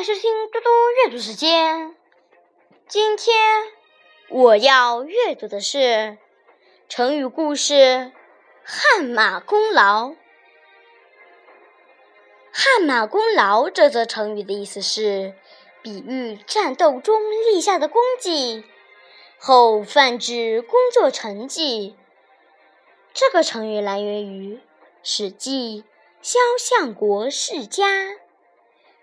欢迎收听多多阅读时间。今天我要阅读的是成语故事“汗马功劳”。汗马功劳这则成语的意思是比喻战斗中立下的功绩，后泛指工作成绩。这个成语来源于《史记·萧相国世家》。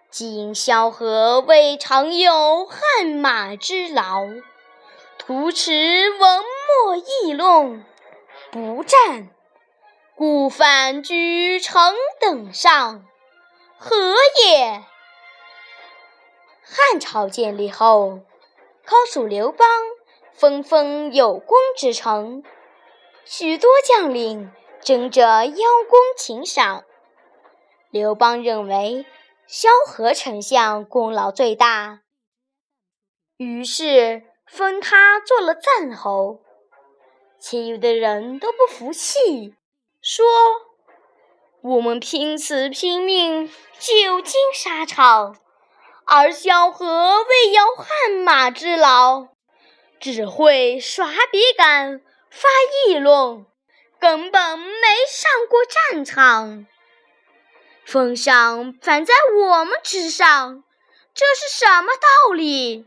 今萧何未尝有汗马之劳，徒持文墨议论，不战，故反居城等上，何也？汉朝建立后，高祖刘邦封封有功之臣，许多将领争着邀功请赏。刘邦认为。萧何丞相功劳最大，于是封他做了赞侯。其余的人都不服气，说：“我们拼死拼命，久经沙场，而萧何未有汗马之劳，只会耍笔杆、发议论，根本没上过战场。”封赏反在我们之上，这是什么道理？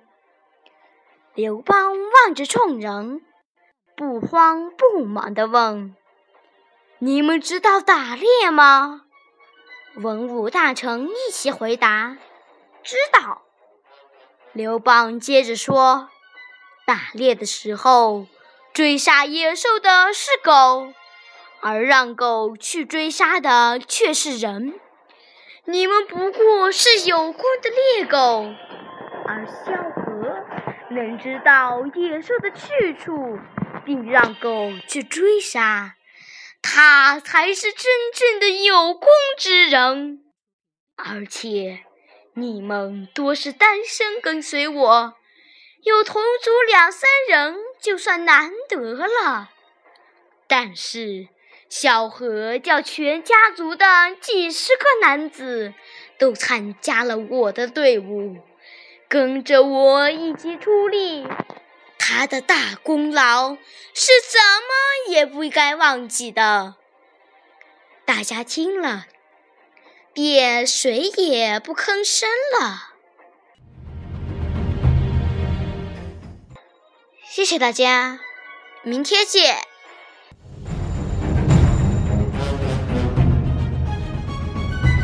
刘邦望着众人，不慌不忙地问：“你们知道打猎吗？”文武大臣一起回答：“知道。”刘邦接着说：“打猎的时候，追杀野兽的是狗，而让狗去追杀的却是人。”你们不过是有功的猎狗，而萧何能知道野兽的去处，并让狗去追杀，他才是真正的有功之人。而且你们多是单身跟随我，有同族两三人就算难得了。但是。小何叫全家族的几十个男子都参加了我的队伍，跟着我一起出力。他的大功劳是怎么也不该忘记的。大家听了，便谁也不吭声了。谢谢大家，明天见。